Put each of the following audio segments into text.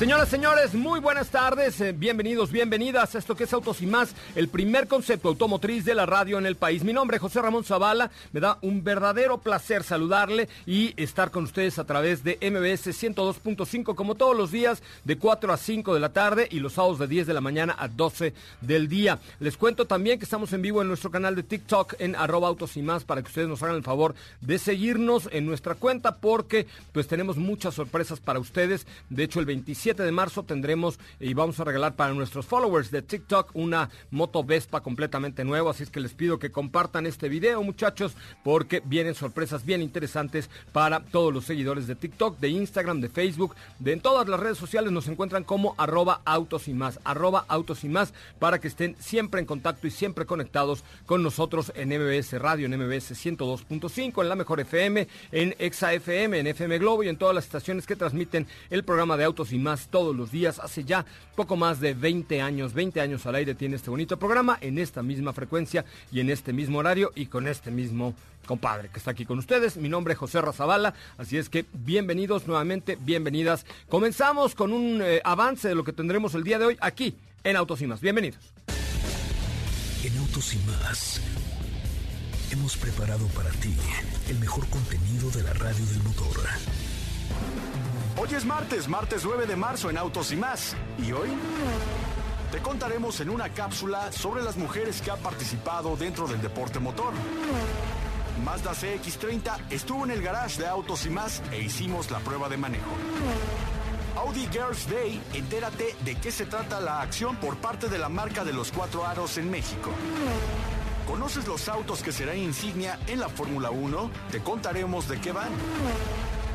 Señoras, señores, muy buenas tardes. eh, Bienvenidos, bienvenidas a esto que es Autos y Más, el primer concepto automotriz de la radio en el país. Mi nombre es José Ramón Zavala. Me da un verdadero placer saludarle y estar con ustedes a través de MBS 102.5, como todos los días, de 4 a 5 de la tarde y los sábados de 10 de la mañana a 12 del día. Les cuento también que estamos en vivo en nuestro canal de TikTok en arroba Autos y Más para que ustedes nos hagan el favor de seguirnos en nuestra cuenta porque pues tenemos muchas sorpresas para ustedes. De hecho, el 27 de marzo tendremos y vamos a regalar para nuestros followers de TikTok una moto Vespa completamente nueva. Así es que les pido que compartan este video, muchachos, porque vienen sorpresas bien interesantes para todos los seguidores de TikTok, de Instagram, de Facebook, de en todas las redes sociales nos encuentran como arroba autos y más, arroba autos y más, para que estén siempre en contacto y siempre conectados con nosotros en MBS Radio, en MBS 102.5, en la mejor FM, en Exa FM, en FM Globo y en todas las estaciones que transmiten el programa de autos y más todos los días. Hace ya poco más de 20 años, 20 años al aire tiene este bonito programa en esta misma frecuencia y en este mismo horario y con este mismo compadre que está aquí con ustedes. Mi nombre es José Razabala, así es que bienvenidos nuevamente, bienvenidas. Comenzamos con un eh, avance de lo que tendremos el día de hoy aquí en Autos y Más. Bienvenidos. En Autos y más hemos preparado para ti el mejor contenido de la radio del motor. Hoy es martes, martes 9 de marzo en Autos y más. ¿Y hoy? Te contaremos en una cápsula sobre las mujeres que han participado dentro del deporte motor. Mazda CX30 estuvo en el garage de Autos y más e hicimos la prueba de manejo. Audi Girls Day, entérate de qué se trata la acción por parte de la marca de los cuatro aros en México. ¿Conoces los autos que serán insignia en la Fórmula 1? Te contaremos de qué van.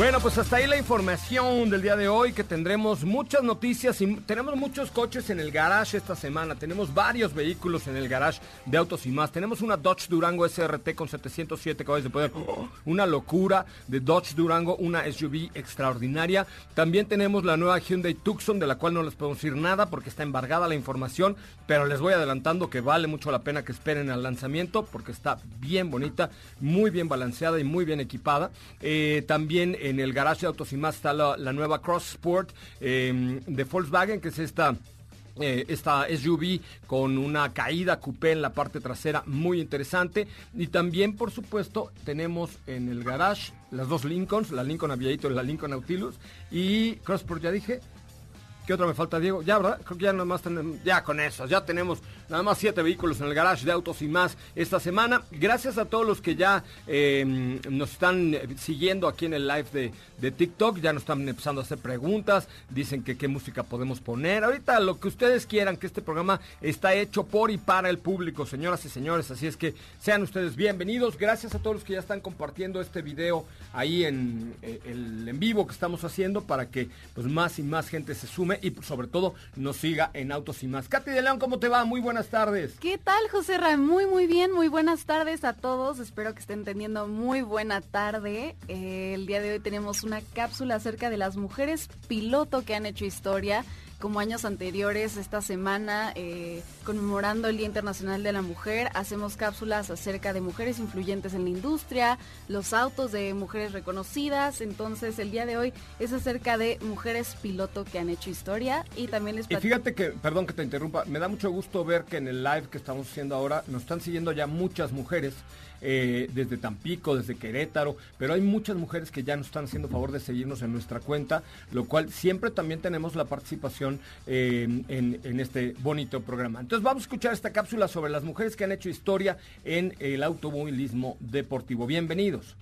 Bueno, pues hasta ahí la información del día de hoy, que tendremos muchas noticias y tenemos muchos coches en el garage esta semana. Tenemos varios vehículos en el garage de autos y más. Tenemos una Dodge Durango SRT con 707 caballos de poder. Una locura de Dodge Durango, una SUV extraordinaria. También tenemos la nueva Hyundai Tucson, de la cual no les podemos decir nada porque está embargada la información, pero les voy adelantando que vale mucho la pena que esperen al lanzamiento porque está bien bonita, muy bien balanceada y muy bien equipada. Eh, también en el garage de Autos y más está la, nueva Cross Sport eh, de Volkswagen, que es esta eh, esta SUV con una caída coupé en la parte trasera muy interesante y también por supuesto tenemos en el garage las dos Lincolns, la Lincoln Aviator y la Lincoln Nautilus y Crossport ya dije ¿Qué otra me falta, Diego? Ya, ¿verdad? Creo que ya nada más tenemos, ya con eso, ya tenemos nada más siete vehículos en el garage de autos y más esta semana. Gracias a todos los que ya eh, nos están eh, siguiendo aquí en el live de, de TikTok, ya nos están empezando a hacer preguntas, dicen que qué música podemos poner. Ahorita lo que ustedes quieran, que este programa está hecho por y para el público, señoras y señores. Así es que sean ustedes bienvenidos. Gracias a todos los que ya están compartiendo este video ahí en eh, el en vivo que estamos haciendo para que pues más y más gente se sume y sobre todo nos siga en Autos y Más. Katy de León, ¿cómo te va? Muy buenas tardes. ¿Qué tal, José Ra? Muy, muy bien. Muy buenas tardes a todos. Espero que estén teniendo muy buena tarde. Eh, el día de hoy tenemos una cápsula acerca de las mujeres piloto que han hecho historia. Como años anteriores, esta semana, eh, conmemorando el Día Internacional de la Mujer, hacemos cápsulas acerca de mujeres influyentes en la industria, los autos de mujeres reconocidas. Entonces, el día de hoy es acerca de mujeres piloto que han hecho historia y también les Y fíjate que, perdón que te interrumpa, me da mucho gusto ver que en el live que estamos haciendo ahora nos están siguiendo ya muchas mujeres. Eh, desde Tampico, desde Querétaro, pero hay muchas mujeres que ya nos están haciendo favor de seguirnos en nuestra cuenta, lo cual siempre también tenemos la participación eh, en, en este bonito programa. Entonces vamos a escuchar esta cápsula sobre las mujeres que han hecho historia en el automovilismo deportivo. Bienvenidos.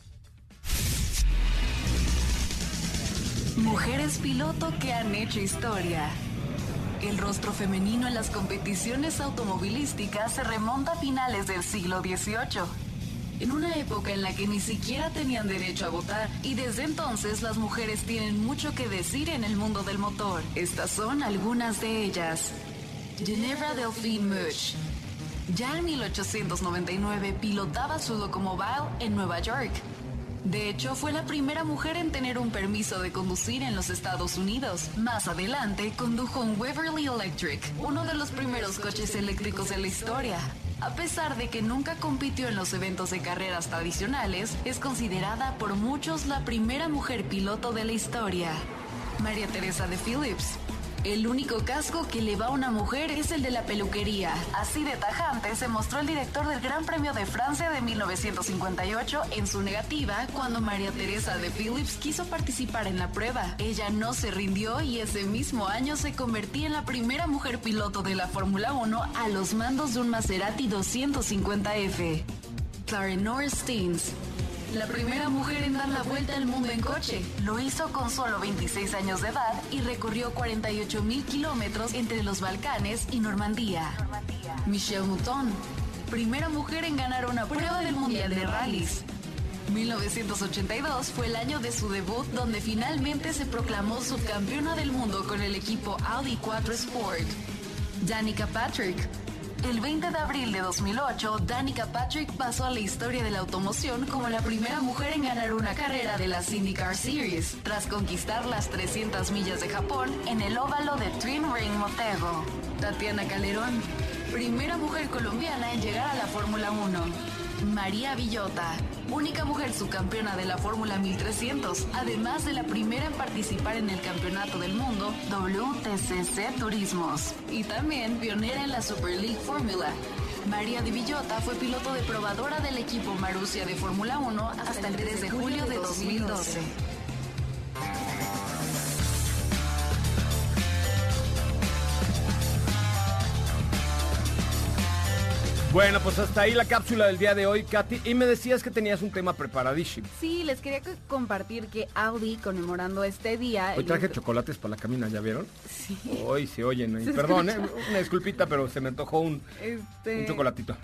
Mujeres piloto que han hecho historia. El rostro femenino en las competiciones automovilísticas se remonta a finales del siglo XVIII, en una época en la que ni siquiera tenían derecho a votar, y desde entonces las mujeres tienen mucho que decir en el mundo del motor. Estas son algunas de ellas. Ginevra Delphine Much. Ya en 1899 pilotaba su locomobile en Nueva York. De hecho, fue la primera mujer en tener un permiso de conducir en los Estados Unidos. Más adelante, condujo un Waverly Electric, uno de los primeros coches eléctricos de la historia. A pesar de que nunca compitió en los eventos de carreras tradicionales, es considerada por muchos la primera mujer piloto de la historia. María Teresa de Phillips. El único casco que le va a una mujer es el de la peluquería. Así de tajante se mostró el director del Gran Premio de Francia de 1958 en su negativa cuando María Teresa de Phillips quiso participar en la prueba. Ella no se rindió y ese mismo año se convertía en la primera mujer piloto de la Fórmula 1 a los mandos de un Maserati 250F. Clarenor Steens. La primera mujer en dar la vuelta al mundo en coche. Lo hizo con solo 26 años de edad y recorrió 48 mil kilómetros entre los Balcanes y Normandía. Michelle Mouton. Primera mujer en ganar una prueba del Mundial de Rallys. 1982 fue el año de su debut donde finalmente se proclamó subcampeona del mundo con el equipo Audi 4 Sport. Danica Patrick. El 20 de abril de 2008, Danica Patrick pasó a la historia de la automoción como la primera mujer en ganar una carrera de la IndyCar Series, tras conquistar las 300 millas de Japón en el óvalo de Twin Ring Motego. Tatiana Calderón, primera mujer colombiana en llegar a la Fórmula 1. María Villota, única mujer subcampeona de la Fórmula 1300, además de la primera en participar en el Campeonato del Mundo WTCC Turismos, y también pionera en la Super League Fórmula. María de Villota fue piloto de probadora del equipo Marussia de Fórmula 1 hasta el 3 de julio de 2012. Bueno, pues hasta ahí la cápsula del día de hoy, Katy. Y me decías que tenías un tema preparadísimo. Sí, les quería compartir que Audi, conmemorando este día... Hoy traje chocolates para la camina, ¿ya vieron? Sí. Hoy se oyen. perdón, ¿eh? una disculpita, pero se me antojó un, este... un chocolatito.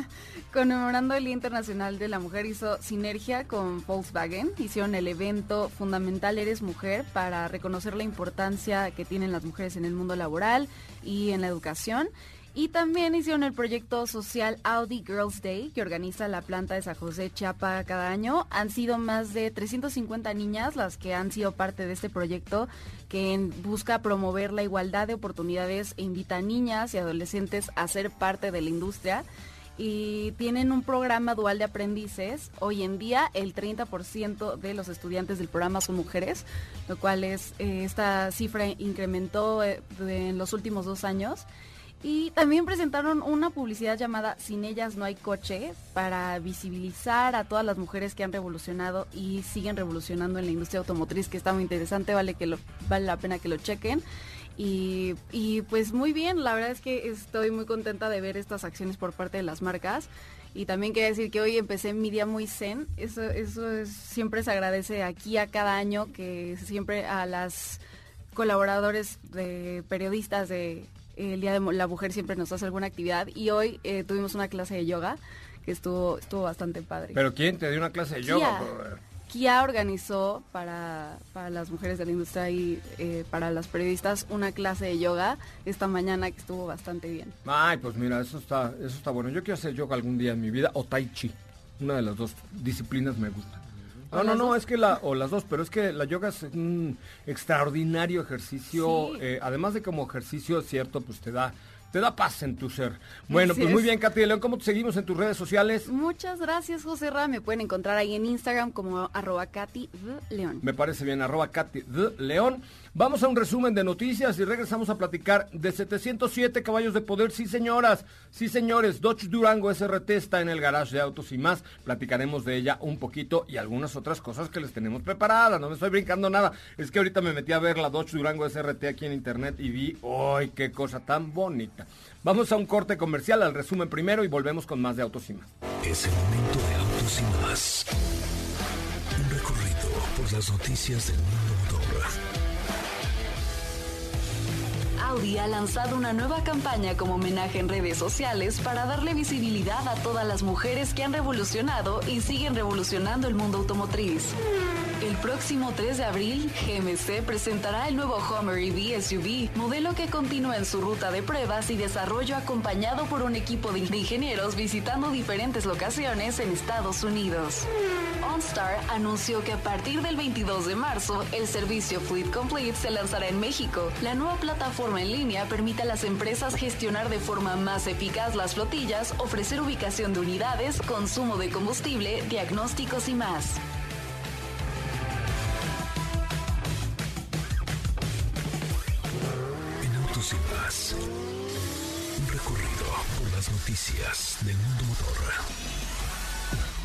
conmemorando el Día Internacional de la Mujer, hizo sinergia con Volkswagen. Hicieron el evento fundamental Eres Mujer para reconocer la importancia que tienen las mujeres en el mundo laboral y en la educación. Y también hicieron el proyecto social Audi Girls Day, que organiza la planta de San José Chiapa cada año. Han sido más de 350 niñas las que han sido parte de este proyecto, que busca promover la igualdad de oportunidades e invita a niñas y adolescentes a ser parte de la industria. Y tienen un programa dual de aprendices. Hoy en día el 30% de los estudiantes del programa son mujeres, lo cual es, eh, esta cifra incrementó eh, en los últimos dos años. Y también presentaron una publicidad llamada Sin ellas no hay coche para visibilizar a todas las mujeres que han revolucionado y siguen revolucionando en la industria automotriz, que está muy interesante, vale, que vale la pena que lo chequen. Y, y pues muy bien, la verdad es que estoy muy contenta de ver estas acciones por parte de las marcas. Y también quería decir que hoy empecé mi día muy zen. Eso, eso es, siempre se agradece aquí a cada año que siempre a las colaboradores de periodistas de el Día de la Mujer siempre nos hace alguna actividad y hoy eh, tuvimos una clase de yoga que estuvo, estuvo bastante padre. ¿Pero quién te dio una clase de yoga? Kia organizó para, para, las mujeres de la industria y eh, para las periodistas una clase de yoga esta mañana que estuvo bastante bien. Ay, pues mira, eso está, eso está bueno. Yo quiero hacer yoga algún día en mi vida o tai chi. Una de las dos disciplinas me gusta. No, no, no, es que la, o las dos, pero es que la yoga es un extraordinario ejercicio, eh, además de como ejercicio, cierto, pues te da te da paz en tu ser. Bueno, pues muy bien, Katy de León, ¿cómo te seguimos en tus redes sociales? Muchas gracias, José Ra. Me pueden encontrar ahí en Instagram como arroba Katy León. Me parece bien, arroba Katy León. Vamos a un resumen de noticias y regresamos a platicar de 707 caballos de poder. Sí, señoras, sí, señores. Dodge Durango SRT está en el garage de autos y más. Platicaremos de ella un poquito y algunas otras cosas que les tenemos preparadas. No me estoy brincando nada. Es que ahorita me metí a ver la Dodge Durango SRT aquí en internet y vi, ¡ay, qué cosa tan bonita! Vamos a un corte comercial, al resumen primero y volvemos con más de autos y más. Es el momento de autos y más. Un recorrido por las noticias del mundo motor Audi ha lanzado una nueva campaña como homenaje en redes sociales para darle visibilidad a todas las mujeres que han revolucionado y siguen revolucionando el mundo automotriz. El próximo 3 de abril, GMC presentará el nuevo Hummer EV SUV, modelo que continúa en su ruta de pruebas y desarrollo acompañado por un equipo de ingenieros visitando diferentes locaciones en Estados Unidos. OnStar anunció que a partir del 22 de marzo, el servicio Fleet Complete se lanzará en México. La nueva plataforma en línea permite a las empresas gestionar de forma más eficaz las flotillas, ofrecer ubicación de unidades, consumo de combustible, diagnósticos y más. En y más. Un recorrido por las noticias del mundo motor.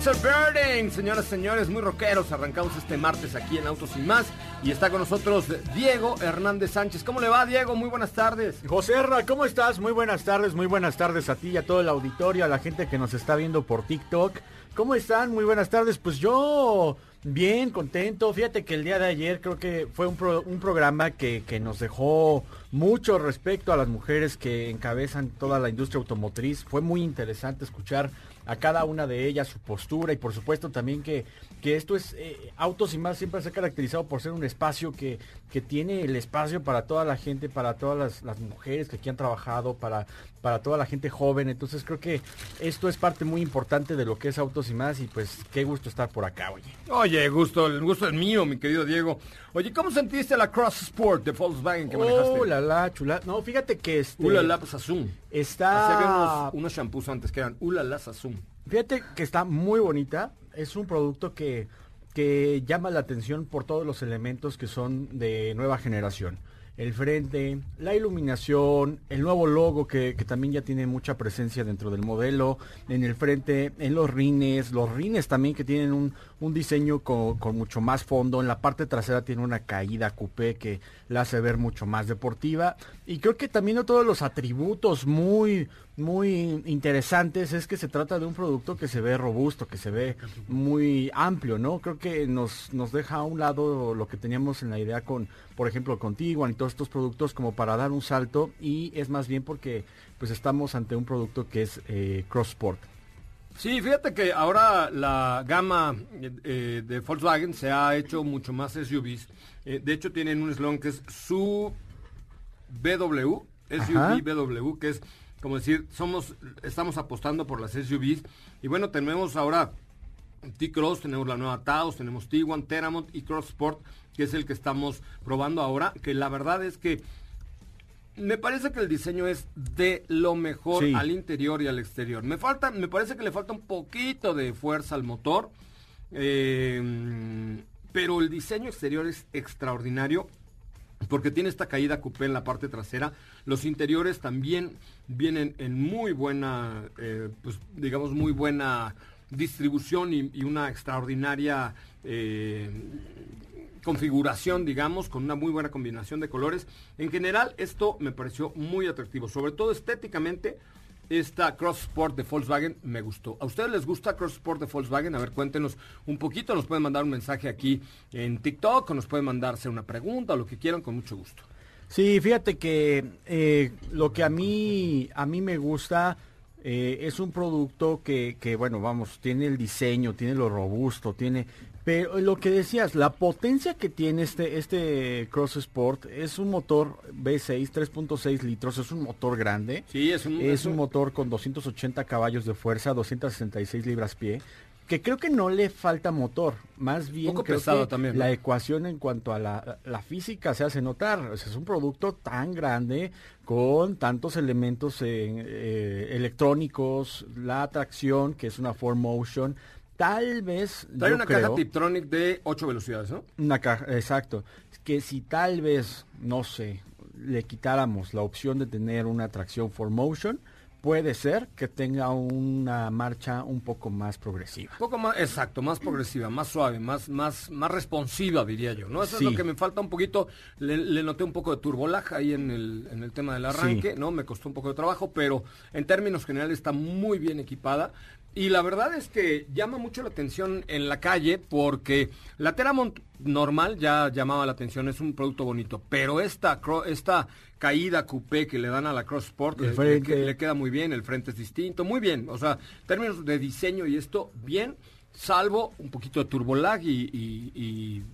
Beds are burning, señoras y señores, muy rockeros. Arrancamos este martes aquí en Autos y más. Y está con nosotros Diego Hernández Sánchez. ¿Cómo le va, Diego? Muy buenas tardes. José Erra, ¿cómo estás? Muy buenas tardes, muy buenas tardes a ti y a todo el auditorio, a la gente que nos está viendo por TikTok. ¿Cómo están? Muy buenas tardes. Pues yo bien, contento. Fíjate que el día de ayer creo que fue un programa que, que nos dejó mucho respecto a las mujeres que encabezan toda la industria automotriz. Fue muy interesante escuchar a cada una de ellas su postura y por supuesto también que, que esto es eh, Autos y más siempre se ha caracterizado por ser un espacio que, que tiene el espacio para toda la gente, para todas las, las mujeres que aquí han trabajado, para, para toda la gente joven. Entonces creo que esto es parte muy importante de lo que es Autos y más y pues qué gusto estar por acá, oye. Oye, gusto, el gusto es mío, mi querido Diego. Oye, ¿cómo sentiste la Cross Sport de Volkswagen que manejaste? Oh, la la, chula. No, fíjate que este Ulala Sassoon. está Así había unos, unos shampoos antes que eran Ulala Sassoon. Fíjate que está muy bonita. Es un producto que, que llama la atención por todos los elementos que son de nueva generación. El frente, la iluminación, el nuevo logo que, también ya tiene mucha presencia dentro del modelo, en el frente, en los rines, los rines también que tienen un, un diseño con, con mucho más fondo, en la parte trasera tiene una caída coupé que la hace ver mucho más deportiva y creo que también todos los atributos muy muy interesantes es que se trata de un producto que se ve robusto, que se ve muy amplio, ¿no? Creo que nos, nos deja a un lado lo que teníamos en la idea con, por ejemplo, con Tiguan y todos estos productos como para dar un salto y es más bien porque pues estamos ante un producto que es eh, Cross Sport. Sí, fíjate que ahora la gama eh, de Volkswagen se ha hecho mucho más SUVs. Eh, de hecho, tienen un eslogan que es su BW, Ajá. SUV BW, que es como decir, somos, estamos apostando por las SUVs. Y bueno, tenemos ahora T-Cross, tenemos la nueva Taos, tenemos Tiguan, Teramont y Cross Sport, que es el que estamos probando ahora, que la verdad es que me parece que el diseño es de lo mejor Sí. al interior y al exterior. Me falta, me parece que le falta un poquito de fuerza al motor, eh, pero el diseño exterior es extraordinario. Porque tiene esta caída coupé en la parte trasera. Los interiores también vienen en muy buena, eh, pues digamos muy buena distribución y, una extraordinaria eh, configuración, digamos, con una muy buena combinación de colores. En general, esto me pareció muy atractivo, sobre todo estéticamente. Esta Cross Sport de Volkswagen me gustó. ¿A ustedes les gusta Cross Sport de Volkswagen? A ver, cuéntenos un poquito. Nos pueden mandar un mensaje aquí en TikTok o nos pueden mandarse una pregunta o lo que quieran con mucho gusto. Sí, fíjate que eh, lo que a mí, a mí me gusta eh, es un producto que, que, bueno, vamos, tiene el diseño, tiene lo robusto, tiene... Pero lo que decías, la potencia que tiene este, este Cross Sport es un motor V6, 3.6 litros, es un motor grande. Sí, es un... Es un motor con 280 caballos de fuerza, 266 libras pie, que creo que no le falta motor, más bien Poco creo pesado que también, ¿no? la ecuación en cuanto a la, la física se hace notar. O sea, es un producto tan grande con tantos elementos eh, eh, electrónicos, la tracción, que es una 4Motion, tal vez... Trae una caja Tiptronic de 8 velocidades, ¿no? una caja, exacto. Que si tal vez, no sé, le quitáramos la opción de tener una tracción 4Motion, puede ser que tenga una marcha un poco más progresiva. Un poco más, exacto, más progresiva, más suave, más, más, más responsiva, diría yo, ¿no? Eso Sí. es lo que me falta un poquito. Le, le noté un poco de turbolaja ahí en el, en el tema del arranque, ¿no? Me costó un poco de trabajo, pero en términos generales está muy bien equipada. Y la verdad es que llama mucho la atención en la calle porque la Teramont normal ya llamaba la atención, es un producto bonito, pero esta, esta caída coupé que le dan a la Cross Sport El le- queda muy bien, el frente es distinto, muy bien, o sea, términos de diseño y esto, bien, salvo un poquito de turbolag y, y, y-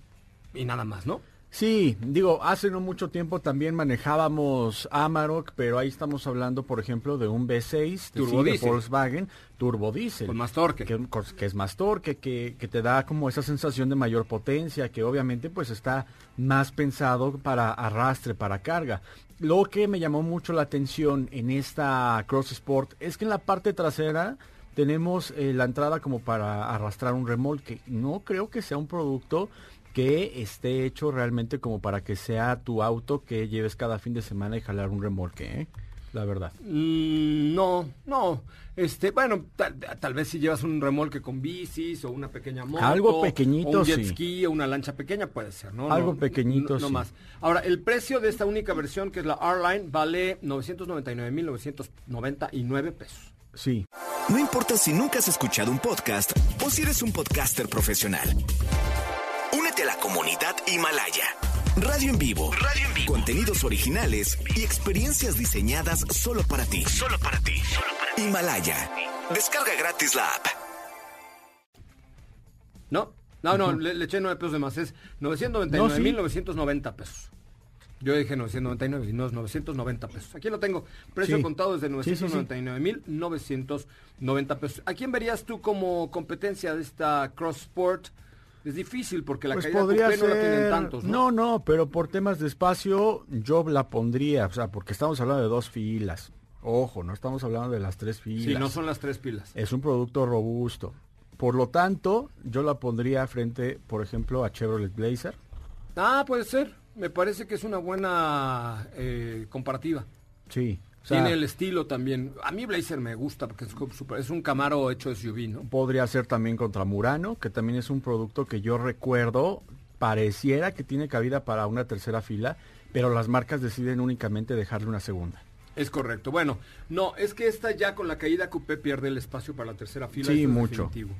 y nada más, ¿no? Sí, digo, hace no mucho tiempo también manejábamos Amarok, pero ahí estamos hablando, por ejemplo, de un V6 de, sí, de. Volkswagen, turbodiesel. Con más torque. Que, que es más torque, que, que te da como esa sensación de mayor potencia, que obviamente pues está más pensado para arrastre, para carga. Lo que me llamó mucho la atención en esta Cross Sport es que en la parte trasera tenemos eh, la entrada como para arrastrar un remolque. No creo que sea un producto que esté hecho realmente como para que sea tu auto que lleves cada fin de semana y jalar un remolque, ¿eh? La verdad. Mm, no, no. Este, bueno, tal, tal vez si llevas un remolque con bicis o una pequeña moto. Algo pequeñito, o un jet sí. ski o una lancha pequeña puede ser, ¿no? Algo No, pequeñito, no, no sí. más. Ahora, el precio de esta única versión, que es la R-Line, vale 999.999 pesos. Sí. No importa si nunca has escuchado un podcast o si eres un podcaster profesional. Himalaya. Radio en vivo. Radio en vivo. Contenidos originales y experiencias diseñadas solo para ti. Solo para ti. Himalaya. Descarga gratis la app. ¿No? No, no, le, le eché 9 pesos de más. Es 999.990 pesos. Yo dije 999 y no es 990 pesos. Aquí lo tengo. Precio Sí. contado desde Sí, sí, sí. 999.990 pesos. ¿A quién verías tú como competencia de esta Cross Sport? Es difícil porque la Pues caída podría coupé no la tienen ser- tantos, ¿no? no, no, pero por temas de espacio yo la pondría, o sea, porque estamos hablando de dos filas. Ojo, no estamos hablando de las tres filas. Sí, no son las tres pilas. Es un producto robusto. Por lo tanto, yo la pondría frente, por ejemplo, a Chevrolet Blazer. Ah, puede ser. Me parece que es una buena eh, comparativa. Sí. Sea, Tiene el estilo también. A mí Blazer me gusta porque es, super- es un Camaro hecho SUV, ¿no? Podría ser también contra Murano, que también es un producto que yo recuerdo, pareciera que tiene cabida para una tercera fila, pero las marcas deciden únicamente dejarle una segunda. Es correcto. Bueno, no, es que esta ya con la caída coupé pierde el espacio para la tercera fila. Sí, es mucho. definitivo.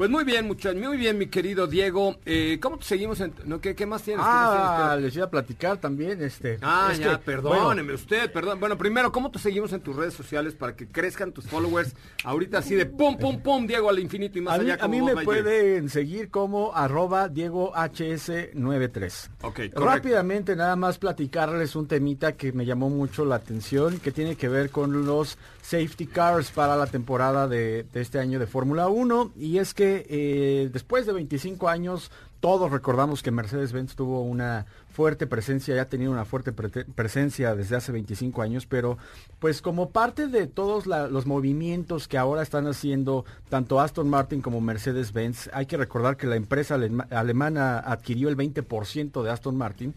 Pues muy bien, muchachos, muy bien, mi querido Diego. Eh, ¿Cómo te seguimos? En, no, ¿qué, qué más tienes? ¿Qué más tienes? Ah, les iba a platicar también, este. Ah, es ya, que, perdóneme bueno, usted, perdón. Bueno, primero, ¿cómo te seguimos en tus redes sociales para que crezcan tus followers? Ahorita así de pum, pum, pum, Diego al infinito y más a mí, allá. a como mí me Lightyear. pueden seguir como arroba Diego HS93. Ok, correcto. Rápidamente nada más platicarles un temita que me llamó mucho la atención, que tiene que ver con los safety cars para la temporada de, este año de Fórmula 1. Y es que que eh, después de 25 años, todos recordamos que Mercedes-Benz tuvo una fuerte presencia, ya ha tenido una fuerte presencia desde hace 25 años, pero pues como parte de todos la- los movimientos que ahora están haciendo tanto Aston Martin como Mercedes-Benz, hay que recordar que la empresa alema- alemana adquirió el 20% de Aston Martin,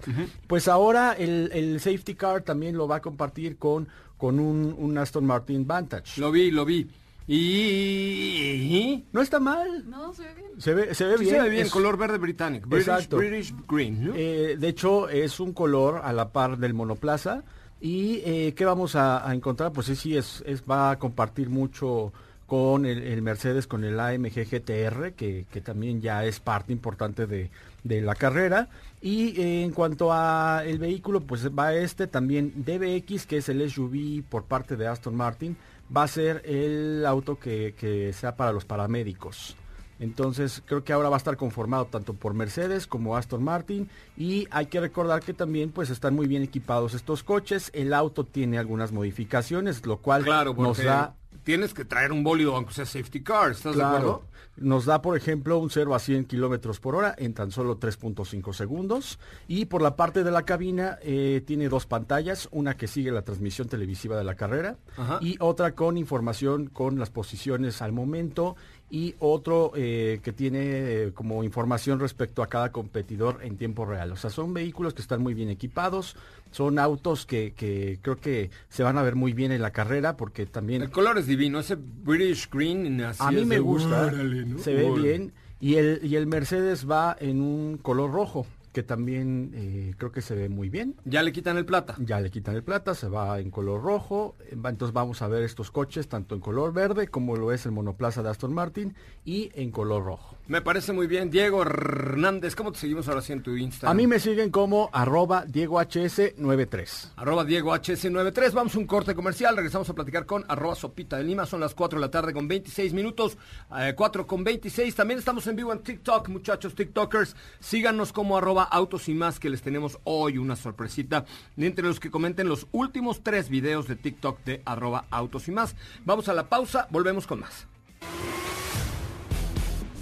pues ahora el, el safety car también lo va a compartir con, con un, un Aston Martin Vantage. Lo vi, lo vi. Y... No está mal. No, se ve bien. Se ve, se ve Sí bien. se ve bien, es- color verde británico. British, Exacto. British Green, ¿no? Eh, de hecho, es un color a la par del monoplaza. ¿Y eh, qué vamos a, a encontrar? Pues sí, sí, es, es- va a compartir mucho con el, el Mercedes, con el AMG GTR, que, que también ya es parte importante de, de la carrera. Y eh, en cuanto a el vehículo, pues va este también DBX, que es el SUV por parte de Aston Martin, va a ser el auto que, que sea para los paramédicos. Entonces creo que ahora va a estar conformado tanto por Mercedes como Aston Martin y hay que recordar que también pues están muy bien equipados estos coches. El auto tiene algunas modificaciones, lo cual Claro, nos da tienes que traer un bólido aunque sea safety car, ¿estás de acuerdo? Nos da, por ejemplo, un 0 a 100 kilómetros por hora en tan solo 3.5 segundos. Y por la parte de la cabina eh, tiene dos pantallas, una que sigue la transmisión televisiva de la carrera Ajá. y otra con información con las posiciones al momento y otro eh, que tiene eh, como información respecto a cada competidor en tiempo real. O sea, son vehículos que están muy bien equipados, son autos que, que creo que se van a ver muy bien en la carrera porque también El color es divino, ese British Green. así a mí me gusta, órale, ¿no? se ve Órale. bien. Y el, y el Mercedes va en un color rojo, que también eh, creo que se ve muy bien. Ya le quitan el plata. Ya le quitan el plata, se va en color rojo. Entonces vamos a ver estos coches tanto en color verde como lo es el monoplaza de Aston Martin y en color rojo. Me parece muy bien. Diego Hernández, ¿cómo te seguimos ahora sí en tu Instagram? A mí me siguen como arroba DiegoHS93. Arroba Diego HS93. Vamos a un corte comercial. Regresamos a platicar con arroba Sopita de Lima. Son las 4 de la tarde con 26 minutos. eh, 4 con 26. También estamos en vivo en TikTok, muchachos TikTokers. Síganos como arroba Autos y más que les tenemos hoy una sorpresita. Entre los que comenten los últimos tres videos de TikTok de arroba Autos y más. Vamos a la pausa. Volvemos con más.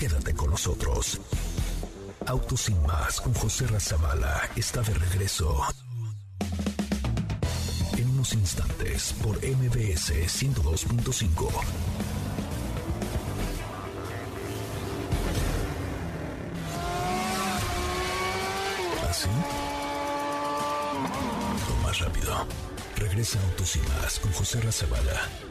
Quédate con nosotros. Autos sin más con José Razabala está de regreso. En unos instantes por MBS 102.5. ¿Así? O más rápido. Regresa Autos y más con José Razabala.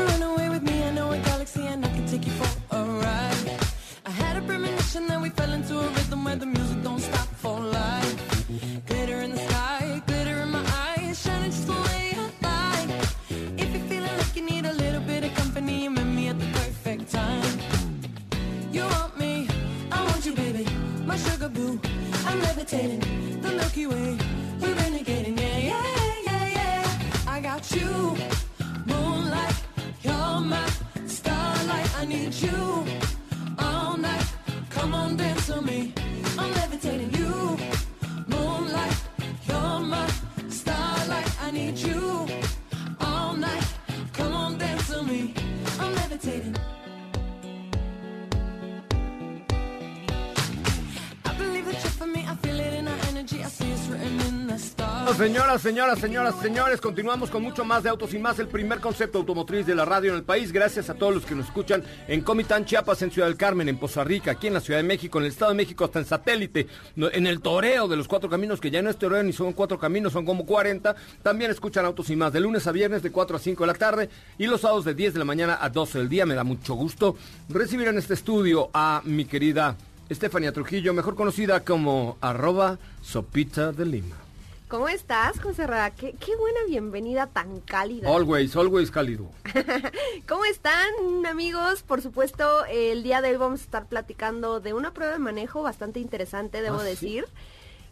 Señoras, señoras, señoras, señores, continuamos con mucho más de Autos y Más, el primer concepto automotriz de la radio en el país. Gracias a todos los que nos escuchan en Comitán, Chiapas, en Ciudad del Carmen, en Poza Rica, aquí en la Ciudad de México, en el Estado de México, hasta en satélite, en el toreo de los cuatro caminos, que ya no es toreo ni son cuatro caminos, son como 40. También escuchan Autos y Más de lunes a viernes de 4 a 5 de la tarde y los sábados de 10 de la mañana a 12 del día. Me da mucho gusto recibir en este estudio a mi querida Estefania Trujillo, mejor conocida como arroba Sopita de Lima. ¿Cómo estás, José Ra? Qué, qué buena bienvenida tan cálida. Always, always cálido. ¿Cómo están, amigos? Por supuesto, el día de hoy vamos a estar platicando de una prueba de manejo bastante interesante, debo ¿Ah, sí? decir,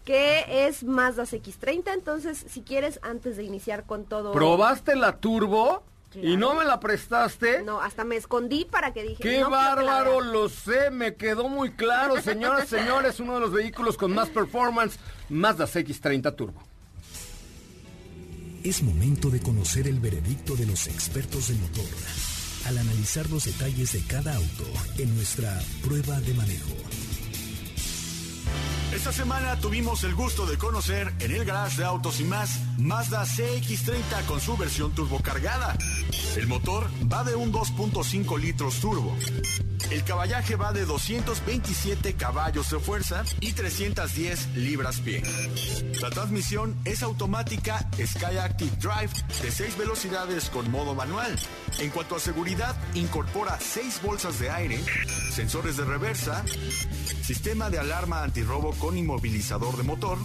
que es Mazda CX-30. Entonces, si quieres, antes de iniciar con todo... ¿Probaste la turbo? y no me la prestaste. No, hasta me escondí para que dije. ¡Qué "No quiero que la bárbaro! vean". Lo sé, me quedó muy claro. Señoras, señores, uno de los vehículos con más performance, Mazda CX-30 Turbo. Es momento de conocer el veredicto de los expertos del motor al analizar los detalles de cada auto en nuestra prueba de manejo. Esta semana tuvimos el gusto de conocer en el garage de Autos y más Mazda CX30 con su versión turbocargada. El motor va de un 2.5 litros turbo. El caballaje va de 227 caballos de fuerza y 310 libras-pie. La transmisión es automática Sky Active Drive de 6 velocidades con modo manual. En cuanto a seguridad, incorpora 6 bolsas de aire, sensores de reversa, sistema de alarma antirrobo con inmovilizador de motor,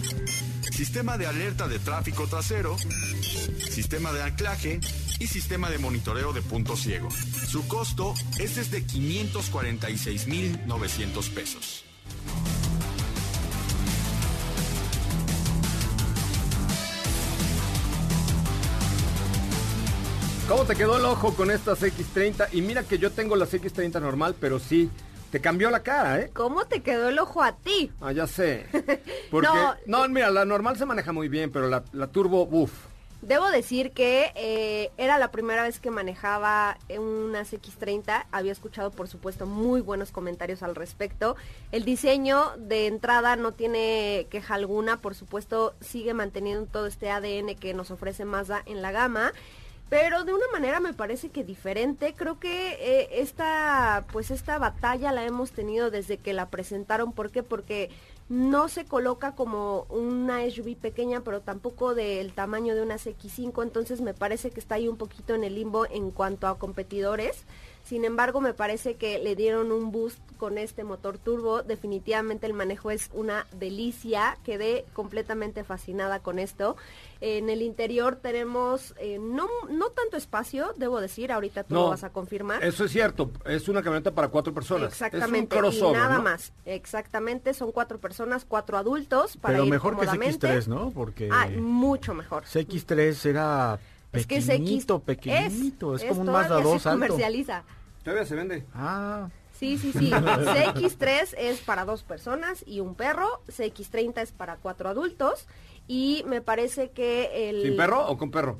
sistema de alerta de tráfico trasero, sistema de anclaje y sistema de monitoreo de punto ciego. Su costo es desde 546.900 pesos. ¿Cómo te quedó el ojo con estas X30? Y mira que yo tengo las X30 normal, pero sí, te cambió la cara, ¿eh? ¿Cómo te quedó el ojo a ti? Ah, ya sé. Porque, No. no, mira, la normal se maneja muy bien, pero la, la turbo, uff. Debo decir que eh, era la primera vez que manejaba unas X30. Había escuchado, por supuesto, muy buenos comentarios al respecto. El diseño de entrada no tiene queja alguna. Por supuesto, sigue manteniendo todo este ADN que nos ofrece Mazda en la gama. Pero de una manera me parece que diferente. Creo que eh, esta, pues esta batalla la hemos tenido desde que la presentaron. ¿Por qué? Porque no se coloca como una SUV pequeña, pero tampoco del tamaño de una X5, entonces me parece que está ahí un poquito en el limbo en cuanto a competidores. Sin embargo, me parece que le dieron un boost con este motor turbo. Definitivamente el manejo es una delicia. Quedé completamente fascinada con esto. En el interior tenemos eh, no, no tanto espacio, debo decir, ahorita tú lo vas a confirmar. Eso es cierto, es una camioneta para cuatro personas. Exactamente, Es un crossover, y nada ¿no? más. Exactamente, son cuatro personas, cuatro adultos para Pero ir mejor que cómodamente. CX3, ¿no? Porque Ah, mucho mejor. CX3 era Es que pequeñito, CX pequeñito. Es, como un Mazda 2 se alto. comercializa. Todavía se vende. Ah, Sí, sí, sí. CX3 es para dos personas y un perro. CX30 es para cuatro adultos. Y me parece que el... ¿Sin perro o con perro?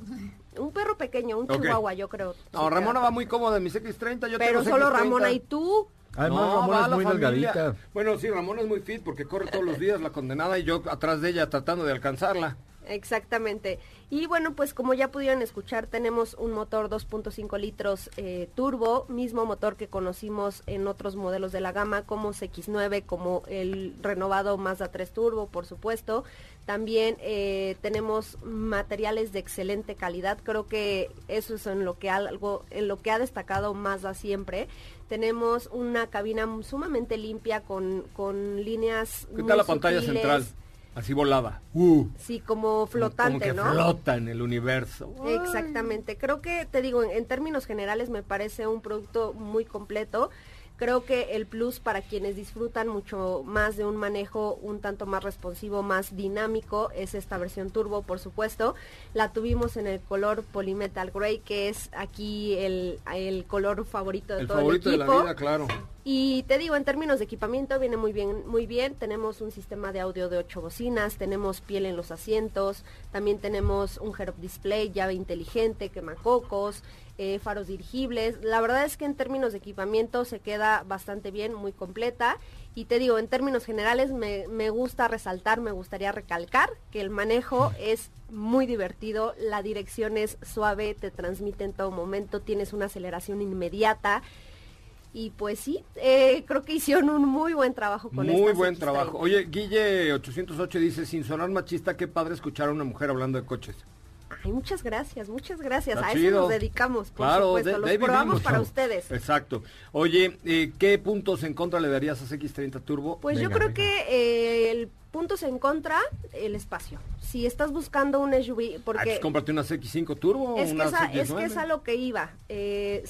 Un perro pequeño, un Ok. chihuahua, yo creo. No, Sí, Ramona claro. va muy cómoda en mi CX30. Yo Pero tengo solo CX30. Ramona y tú. además No, Ramona es muy familia. delgadita. Bueno, sí, Ramona es muy fit porque corre todos los días la condenada y yo atrás de ella tratando de alcanzarla. Exactamente. Y bueno, pues como ya pudieron escuchar, tenemos un motor 2.5 litros eh, turbo, mismo motor que conocimos en otros modelos de la gama, como CX9, como el renovado Mazda 3 Turbo, por supuesto. También eh, tenemos materiales de excelente calidad. Creo que eso es en lo que algo, en lo que ha destacado Mazda siempre. Tenemos una cabina sumamente limpia con, con líneas. ¿Qué tal la pantalla sutiles. central? Así volada. Uh, Sí, como flotante, como que ¿no? flota en el universo. Exactamente. Creo que, te digo, en, en términos generales me parece un producto muy completo. Creo que el plus para quienes disfrutan mucho más de un manejo un tanto más responsivo, más dinámico, es esta versión turbo, por supuesto. La tuvimos en el color Polymetal Gray, que es aquí el, el color favorito de El todo favorito el de equipo. la vida, claro. Y te digo, en términos de equipamiento viene muy bien, muy bien. Tenemos un sistema de audio de ocho bocinas, tenemos piel en los asientos, también tenemos un head-up display, llave inteligente, quemacocos, eh, faros dirigibles. La verdad es que en términos de equipamiento se queda bastante bien, muy completa. Y te digo, en términos generales me, me gusta resaltar, me gustaría recalcar que el manejo es muy divertido, la dirección es suave, te transmite en todo momento, tienes una aceleración inmediata. Y pues sí, eh, creo que hicieron un muy buen trabajo con Muy estas buen X30. trabajo. Oye, Guille 808 dice, sin sonar machista, qué padre escuchar a una mujer hablando de coches. Ay, muchas gracias, muchas gracias. Está a chido. eso nos dedicamos, por claro, supuesto. de- Los de probamos para chavo. ustedes. Exacto. Oye, eh, ¿qué puntos en contra le darías a CX30 Turbo? Pues yo creo venga. que eh, el puntos en contra, el espacio. Si estás buscando un SUV, Ah, porque... pues cómprate una CX5 Turbo. Es que, una es a, es CX9. que es a lo que iba. Eh,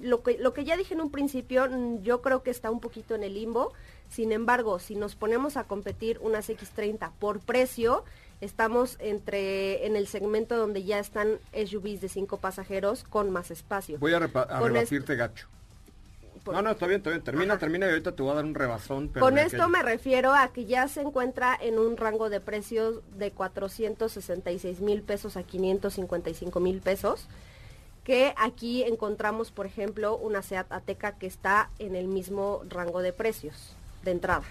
lo, que, lo que ya dije en un principio, mm, yo creo que está un poquito en el limbo. Sin embargo, si nos ponemos a competir unas X30 por precio, Estamos entre en el segmento donde ya están SUVs de cinco pasajeros con más espacio. Voy a, a rebatirte gacho. Por- No, no, está bien, está bien. Termina, Ajá. termina y ahorita te voy a dar un rebasón. pero Con esto aquello. me refiero a que ya se encuentra en un rango de precios de 466 mil pesos a 555 mil pesos. Que aquí encontramos, por ejemplo, una Seat Ateca que está en el mismo rango de precios de entrada.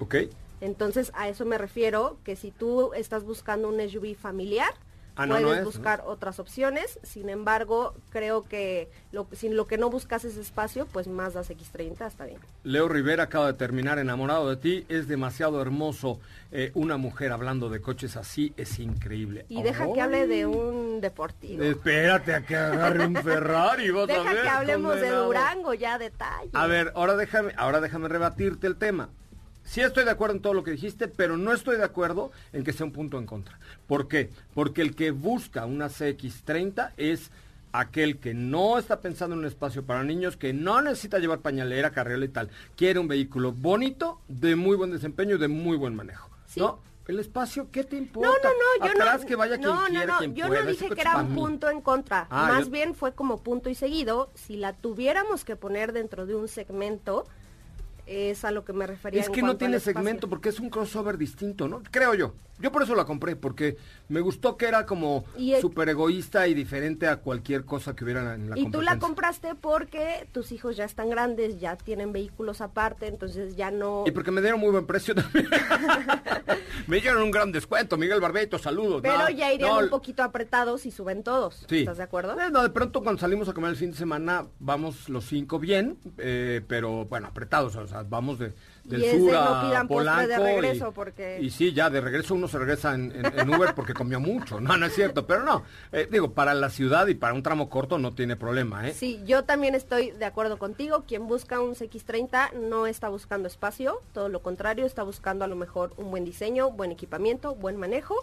Ok. Entonces a eso me refiero que si tú estás buscando un SUV familiar, Ah, no, puedes es, buscar otras opciones. Sin embargo, creo que lo, si lo que no buscas es espacio, pues Mazda X30 está bien. Leo Rivera acaba de terminar enamorado de ti. Es demasiado hermoso. Eh, una mujer hablando de coches así es increíble. Y deja que hable de un deportivo. Espérate a que agarre un Ferrari. vas a Deja ver, que hablemos de. Durango ya detalle. A ver, ahora déjame, ahora déjame rebatirte el tema. Sí estoy de acuerdo en todo lo que dijiste, pero no estoy de acuerdo en que sea un punto en contra. ¿Por qué? Porque el que busca una CX30 es aquel que no está pensando en un espacio para niños, que no necesita llevar pañalera, carriola y tal. Quiere un vehículo bonito, de muy buen desempeño y de muy buen manejo. Sí. ¿No? El espacio, ¿qué te importa? No, no, no, yo Atrás no. que vaya quien no, quiera, no, quien yo pueda. no dije que era un punto en contra. Ah, Más yo- bien fue como punto y seguido. Si la tuviéramos que poner dentro de un segmento, es a lo que me refería. Es que no tiene segmento porque es un crossover distinto, ¿no? Creo yo. Yo por eso la compré, porque me gustó que era como súper egoísta y diferente a cualquier cosa que hubiera en la Y tú la compraste porque tus hijos ya están grandes, ya tienen vehículos aparte, entonces ya no... Y porque me dieron muy buen precio también. me dieron un gran descuento, Miguel Barbeito, saludos. Pero No, ya irían no, un poquito apretados y suben todos. Sí. ¿Estás de acuerdo? Eh, no, de pronto cuando salimos a comer el fin de semana vamos los cinco bien, eh, pero bueno, apretados, o sea, vamos de, del Y sur no a pidan Polanco. de regreso, y, porque- y sí, ya de regreso uno se regresa en, en- en Uber porque comió mucho. No, no es cierto, pero no. eh, digo, para la ciudad y para un tramo corto no tiene problema, ¿eh? Sí, yo también estoy de acuerdo contigo. Quien busca un CX30 no está buscando espacio, todo lo contrario, está buscando a lo mejor un buen diseño, buen equipamiento, buen manejo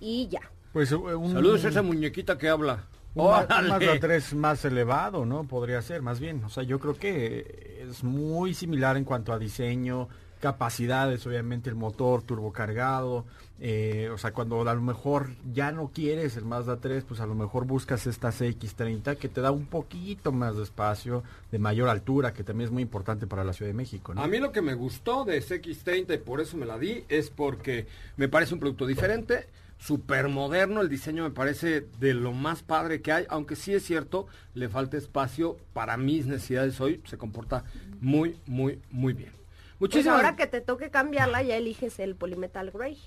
y ya. Pues eh, un, Saludos a esa muñequita que habla. Un, ¡Órale! Mazda 3 más elevado, ¿no? Podría ser, más bien. O sea, yo creo que es muy similar en cuanto a diseño, capacidades, obviamente el motor turbocargado. eh, o sea, cuando a lo mejor ya no quieres el Mazda 3, pues a lo mejor buscas esta CX30 que te da un poquito más de espacio, de mayor altura, que también es muy importante para la Ciudad de México, ¿no? A mí lo que me gustó de CX30 y por eso me la di es porque me parece un producto diferente, súper moderno, el diseño me parece de lo más padre que hay, aunque sí es cierto, le falta espacio para mis necesidades hoy, se comporta muy, muy, muy bien. Pues Muchísimas ahora que te toque cambiarla, ya eliges el Polymetal Gray.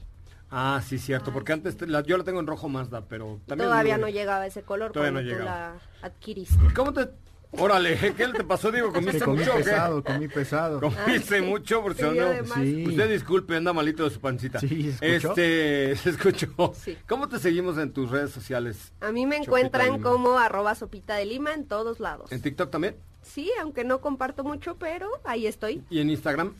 Ah, sí, cierto, porque antes la- yo la tengo en rojo Mazda, pero también... Todavía no llegaba ese color Todavía cuando no tú la adquiriste. ¿Cómo te...? Órale, ¿qué te pasó, Diego? que ¿Comiste comí mucho o qué? pesado, comí pesado. ¿Comiste mucho? Por si Sí, no... Sí. Usted disculpe, anda malito de su pancita. Sí, ¿se escuchó? Este, se escuchó. Sí. ¿Cómo te seguimos en tus redes sociales? A mí me Chopita encuentran como arroba sopita de lima en todos lados. ¿En TikTok también? Sí, aunque no comparto mucho, pero ahí estoy. ¿Y en Instagram?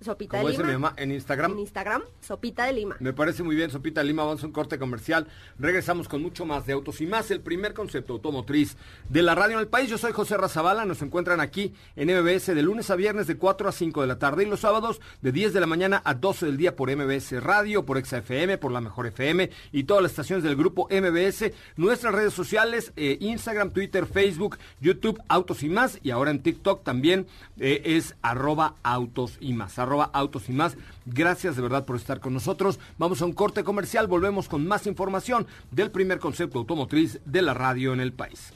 Sopita Como de dice lima. mi mamá, en Instagram. En Instagram, sopita de lima. Me parece muy bien, Sopita Lima, vamos a un corte comercial. Regresamos con mucho más de autos y más, el primer concepto automotriz de la radio en el país. Yo soy José Razabala, nos encuentran aquí en MBS de lunes a viernes de 4 a 5 de la tarde y los sábados de 10 de la mañana a 12 del día por MBS Radio, por XFM, por la Mejor FM y todas las estaciones del grupo MBS. Nuestras redes sociales, eh, Instagram, Twitter, Facebook, YouTube, Autos y más. Y ahora en TikTok también eh, es arroba autos y más, arroba autos y más. Gracias de verdad por estar con nosotros. Vamos a un corte comercial, volvemos con más información del primer concepto automotriz de la radio en el país.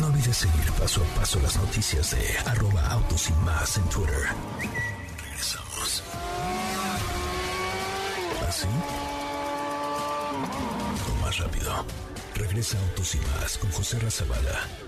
No olvides seguir paso a paso las noticias de arroba autos y más en Twitter. Regresamos. ¿Así? O más rápido. Regresa Autos y más con José Razabala.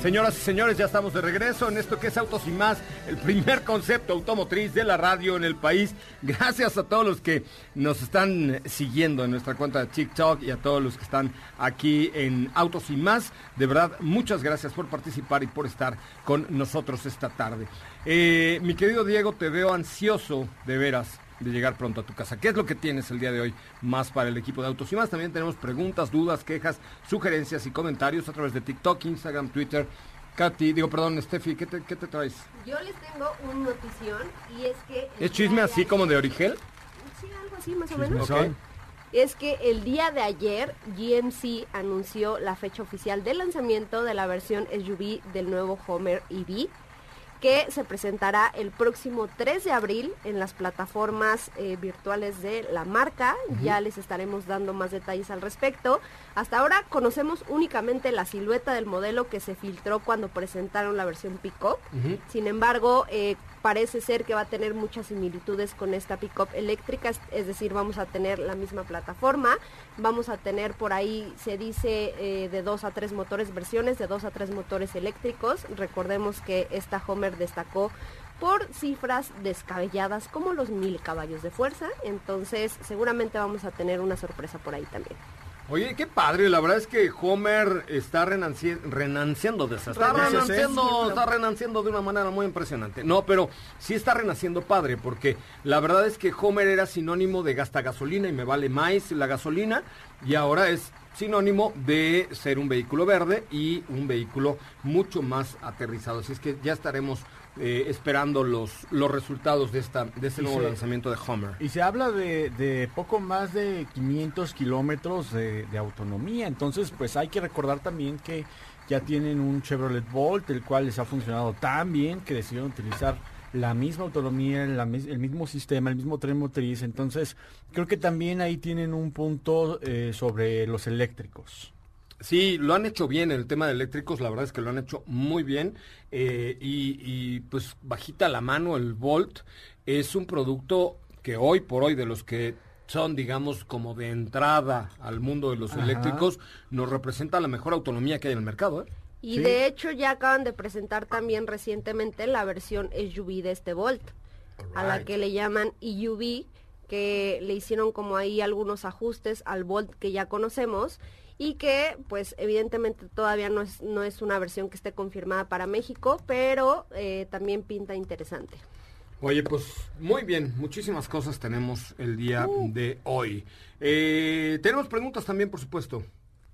Señoras y señores, ya estamos de regreso en esto que es Autos y Más, el primer concepto automotriz de la radio en el país. Gracias a todos los que nos están siguiendo en nuestra cuenta de TikTok y a todos los que están aquí en Autos y Más. De verdad, muchas gracias por participar y por estar con nosotros esta tarde. Eh, mi querido Diego, te veo ansioso de veras de llegar pronto a tu casa. ¿Qué es lo que tienes el día de hoy más para el equipo de Autos y Más? También tenemos preguntas, dudas, quejas, sugerencias y comentarios a través de TikTok, Instagram, Twitter. Katy, digo, perdón, Steffi, ¿qué te, qué te traes? Yo les tengo un notición y es que... ¿Es chisme así como de Origel? Sí, algo así más o menos. Es que el día de ayer GMC anunció la fecha oficial de lanzamiento de la versión SUV del nuevo Homer EV que se presentará el próximo 3 de abril en las plataformas eh, virtuales de la marca. Ya les estaremos dando más detalles al respecto. Hasta ahora conocemos únicamente la silueta del modelo que se filtró cuando presentaron la versión Pickup. Sin embargo, eh, parece ser que va a tener muchas similitudes con esta Pickup eléctrica, es, es decir, vamos a tener la misma plataforma, vamos a tener por ahí, se dice, eh, de dos a tres motores, versiones de dos a tres motores eléctricos. Recordemos que esta Homer destacó por cifras descabelladas como los mil caballos de fuerza, entonces seguramente vamos a tener una sorpresa por ahí también. Oye, qué padre, la verdad es que Homer está renanci- renanciando de esa Está Renaciendo. renanciendo, está renanciendo de una manera muy impresionante. No, pero sí está renaciendo padre, porque la verdad es que Homer era sinónimo de gasta gasolina y me vale más la gasolina, y ahora es sinónimo de ser un vehículo verde y un vehículo mucho más aterrizado. Así es que ya estaremos eh, esperando los, los resultados de, esta, de este nuevo se- lanzamiento de Homer. Y se habla de, de poco más de 500 kilómetros de, de autonomía. Entonces, pues hay que recordar también que ya tienen un Chevrolet Volt, el cual les ha funcionado tan bien que decidieron utilizar la misma autonomía, la el mismo sistema, el mismo tren motriz. Entonces, creo que también ahí tienen un punto eh, sobre los eléctricos. Sí, lo han hecho bien en el tema de eléctricos, la verdad es que lo han hecho muy bien eh, y, y, pues bajita la mano el Volt es un producto que hoy por hoy de los que son digamos como de entrada al mundo de los Ajá. eléctricos nos representa la mejor autonomía que hay en el mercado. ¿eh? Y Sí. de hecho ya acaban de presentar también recientemente la versión SUV de este Volt, a la que le llaman EUV, que le hicieron como ahí algunos ajustes al Volt que ya conocemos y que pues evidentemente todavía no es, no es una versión que esté confirmada para México, pero eh, también pinta interesante. Oye, pues muy bien, muchísimas cosas tenemos el día de hoy. Eh, tenemos preguntas también, por supuesto.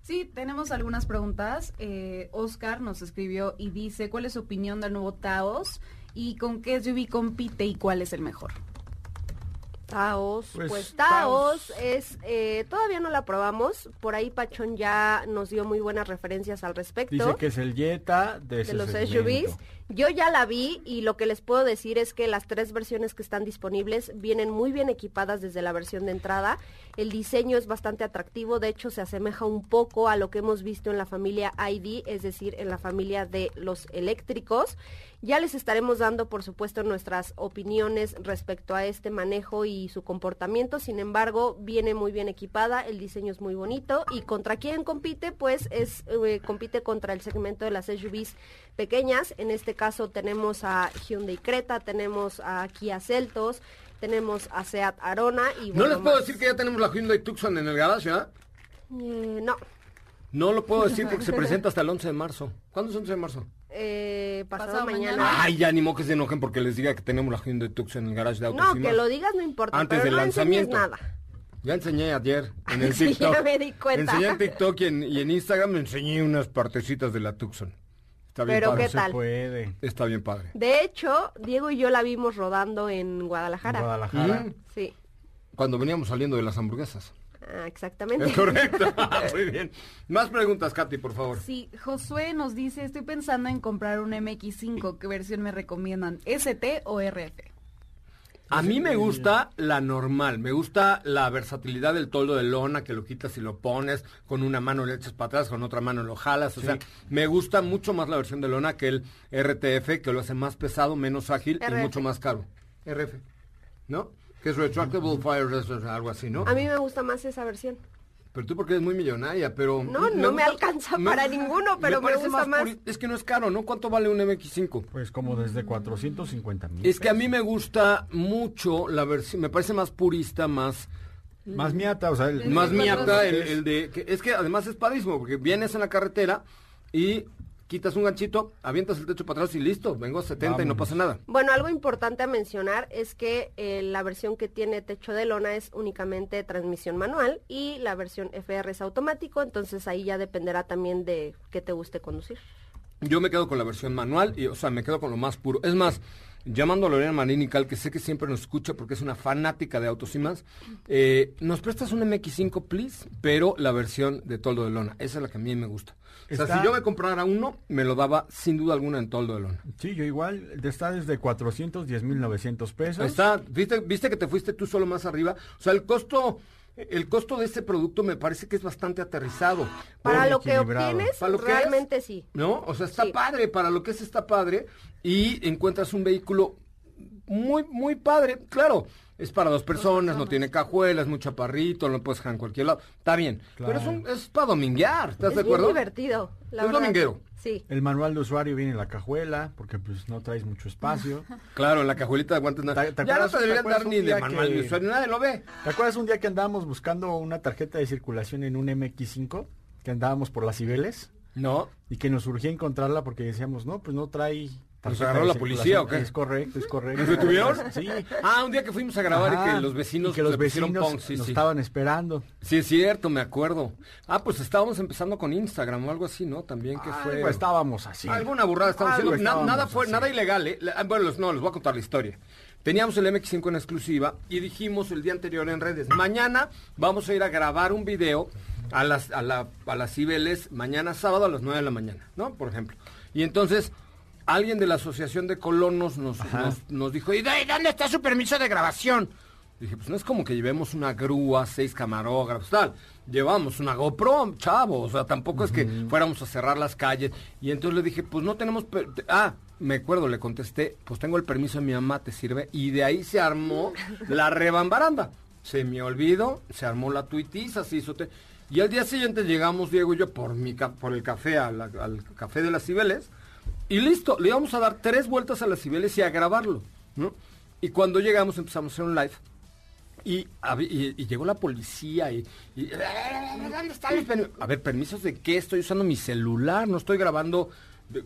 Sí, tenemos algunas preguntas. Eh, Oscar nos escribió y dice, ¿cuál es su opinión del nuevo Taos? ¿Y con qué SUV compite y cuál es el mejor? Taos, Pues, pues, Taos. Taos es, eh, todavía no la probamos, por ahí Pachón ya nos dio muy buenas referencias al respecto. Dice que es el Jetta de, los segmento. SUVs. Yo ya la vi y lo que les puedo decir es que las tres versiones que están disponibles vienen muy bien equipadas desde la versión de entrada. El diseño es bastante atractivo, de hecho se asemeja un poco a lo que hemos visto en la familia ID, es decir, en la familia de los eléctricos. Ya les estaremos dando, por supuesto, nuestras opiniones respecto a este manejo y su comportamiento. Sin embargo, viene muy bien equipada, el diseño es muy bonito. ¿Y contra quién compite? Pues es eh, compite contra el segmento de las SUVs pequeñas. En este caso tenemos a Hyundai Creta, tenemos a Kia Celtos, tenemos a Seat Arona y No bueno, les puedo más. decir que ya tenemos la Hyundai Tucson en el garage, ¿verdad? Eh, no, No lo puedo decir porque se presenta hasta el 11 de marzo. ¿Cuándo es 11 de marzo? eh, pasado, Pasado mañana. mañana. Ay, ya ni modo que se enojen porque les diga que tenemos la Hyundai Tucson en el garage de autos. No, que más. lo digas no importa, Antes pero del no lanzamiento. nada. Ya enseñé ayer en el Sí, TikTok. ya me di cuenta. Enseñé en TikTok y en, y en Instagram me enseñé unas partecitas de la Tucson. Está bien Pero padre. ¿qué Se tal? puede. Está bien padre. De hecho, Diego y yo la vimos rodando en Guadalajara. Guadalajara. Mm. Sí, Cuando veníamos saliendo de las hamburguesas. ah, exactamente. Es correcto. Muy bien. Más preguntas, Katy, por favor. Sí, Josué nos dice, estoy pensando en comprar un MX5, ¿qué versión me recomiendan? ¿ST o RF? A mí me gusta la normal, me gusta la versatilidad del toldo de lona, que lo quitas y lo pones, con una mano le echas para atrás, con otra mano lo jalas, o sea, me gusta mucho más la versión de lona que el RTF, que lo hace más pesado, menos ágil y mucho más caro. RF, ¿no? Que es Retractable Fire Resistor, algo así, ¿no? A mí me gusta más esa versión. Pero tú porque eres muy millonaria, pero... No, no me alcanza para ninguno, pero me parece gusta más. puri- Es que no es caro, ¿no? ¿Cuánto vale un MX5? Pues como desde 450 mil. Es que a mí me gusta mucho la versión, me parece más purista, más... Más miata, o sea, el- Más miata el, de... que- es que además es padrísimo, porque vienes en la carretera y quitas un ganchito, avientas el techo para atrás y listo, vengo a 70 y no pasa nada. Bueno, algo importante a mencionar es que eh, la versión que tiene techo de lona es únicamente transmisión manual y la versión FR es automático, entonces ahí ya dependerá también de qué te guste conducir. Yo me quedo con la versión manual y, o sea, me quedo con lo más puro. Es más, llamando a Lorena Marinical, que sé que siempre nos escucha porque es una fanática de autos y más, eh, nos prestas un MX5, please, pero la versión de toldo de lona. Esa es la que a mí me gusta. O sea, Está- si yo me comprara uno, me lo daba sin duda alguna en toldo de lona. Sí, yo igual, está desde 410 mil 900 pesos. Está, ¿viste, viste que te fuiste tú solo más arriba. O sea, el costo, el costo de este producto me parece que es bastante aterrizado. Para lo que obtienes, Para lo que realmente es, sí. ¿No? O sea, está Sí. padre, para lo que es está padre y encuentras un vehículo muy, muy padre. Claro, es para dos personas, no tiene cajuelas, muy chaparrito, lo puedes dejar en cualquier lado. Está bien, pero es, un, es para dominguear, ¿estás Es de acuerdo? divertido. La Es verdad. dominguero. Sí. El manual de usuario viene en la cajuela, porque pues no traes mucho espacio. Claro, en la cajuelita de guantes nada. ¿Te- te Ya no te deberían dar ni de manual que- de usuario, nadie lo ve. ¿Te acuerdas un día que andábamos buscando una tarjeta de circulación en un MX5? Que andábamos por las Cibeles No. y que nos urgía encontrarla porque decíamos, no, pues no trae... ¿Nos tarjeta agarró la policía o qué? circulación". Es correcto, es correcto. ¿Nos detuvieron? Sí. Ah, un día que fuimos a grabar y que los vecinos y que los vecinos punk, sí, nos sí. estaban esperando. Sí, es cierto, me acuerdo. Ah, pues estábamos empezando con Instagram o algo así, ¿no? También que fue... Algo estábamos así. Alguna burrada estábamos Algo haciendo. Estábamos nada fue, así. nada ilegal, ¿eh? La- Bueno, los- no, les voy a contar la historia. Teníamos el MX5 en exclusiva y dijimos el día anterior en redes, mañana vamos a ir a grabar un video a las, a la, a las Cibeles, mañana sábado a las 9 de la mañana, ¿no? Por ejemplo. Y entonces, alguien de la Asociación de Colonos nos, nos, nos dijo, ¿y de- dónde está su permiso de grabación? Dije, pues no es como que llevemos una grúa, seis camarógrafos, tal. Llevamos una GoPro, chavo. O sea, tampoco es que fuéramos a cerrar las calles. Y entonces le dije, pues no tenemos... per- Ah, me acuerdo, le contesté, pues tengo el permiso de mi mamá, ¿te sirve? Y de ahí se armó la rebambaranda. Se me olvidó, se armó la tuitiza, se hizo... te- Y al día siguiente llegamos, Diego y yo, por, mi ca- por el café, la- al café de las Cibeles. Y listo, le íbamos a dar tres vueltas a las Cibeles y a grabarlo, ¿no? Y cuando llegamos empezamos a hacer un live. Y, y- llegó la policía y, y- ¿dónde están los A ver, permisos de qué? Estoy usando mi celular, no estoy grabando.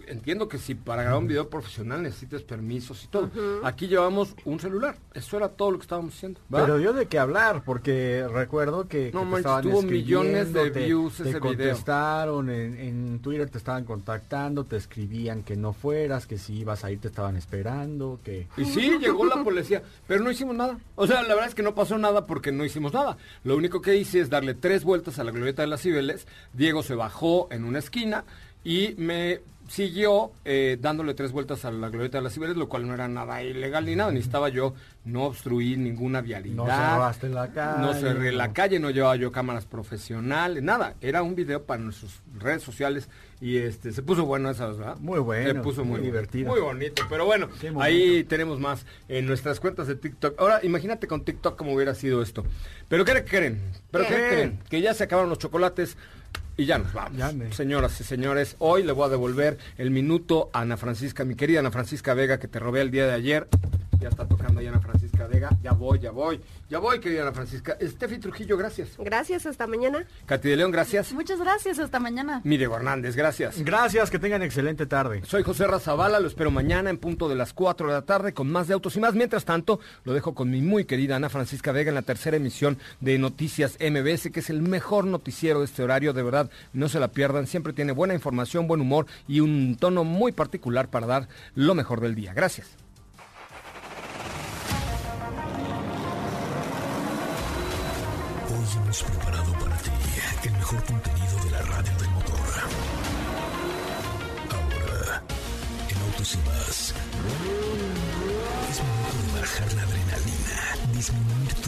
Entiendo que si para grabar un video profesional necesitas permisos y todo. Aquí llevamos un celular. Eso era todo lo que estábamos haciendo. Pero dio de qué hablar, porque recuerdo que, que No te manches, estaban tuvo millones de te- views te ese video. contestaron, en, en Twitter te estaban contactando, te escribían que no fueras, que si ibas a ir te estaban esperando, que... Y sí, llegó la policía, pero no hicimos nada. O sea, la verdad es que no pasó nada porque no hicimos nada. Lo único que hice es darle tres vueltas a la glorieta de las Cibeles. Diego se bajó en una esquina y me siguió eh, dándole tres vueltas a la glorieta de las Cibeles, lo cual no era nada ilegal ni nada. Necesitaba yo no obstruir ninguna vialidad. No cerraste la calle. No cerré la calle, no llevaba yo cámaras profesionales, nada. Era un video para nuestras redes sociales y este se puso bueno esas, ¿verdad? Muy bueno, Se puso muy, divertido. Muy bonito, pero bueno, ahí tenemos más en nuestras cuentas de TikTok. Ahora, imagínate con TikTok cómo hubiera sido esto. ¿Pero qué creen? ¿Pero qué, ¿Qué? creen? Que ya se acabaron los chocolates y ya nos vamos. Ya me- Señoras y señores, hoy le voy a devolver el minuto a Ana Francisca, mi querida Ana Francisca Vega, que te robé el día de ayer. Ya está tocando ahí Ana Francisca Vega. Ya voy, ya voy. Ya voy, querida Ana Francisca. Estefi Trujillo, gracias. Gracias, hasta mañana. Katy de León, gracias. Muchas gracias, hasta mañana. Mire Hernández, gracias. Gracias, que tengan excelente tarde. Soy José Razabala, lo espero mañana en punto de las 4 de la tarde con más de autos y más. Mientras tanto, lo dejo con mi muy querida Ana Francisca Vega en la tercera emisión de Noticias MBS, que es el mejor noticiero de este horario. De verdad, no se la pierdan. Siempre tiene buena información, buen humor y un tono muy particular para dar lo mejor del día. Gracias.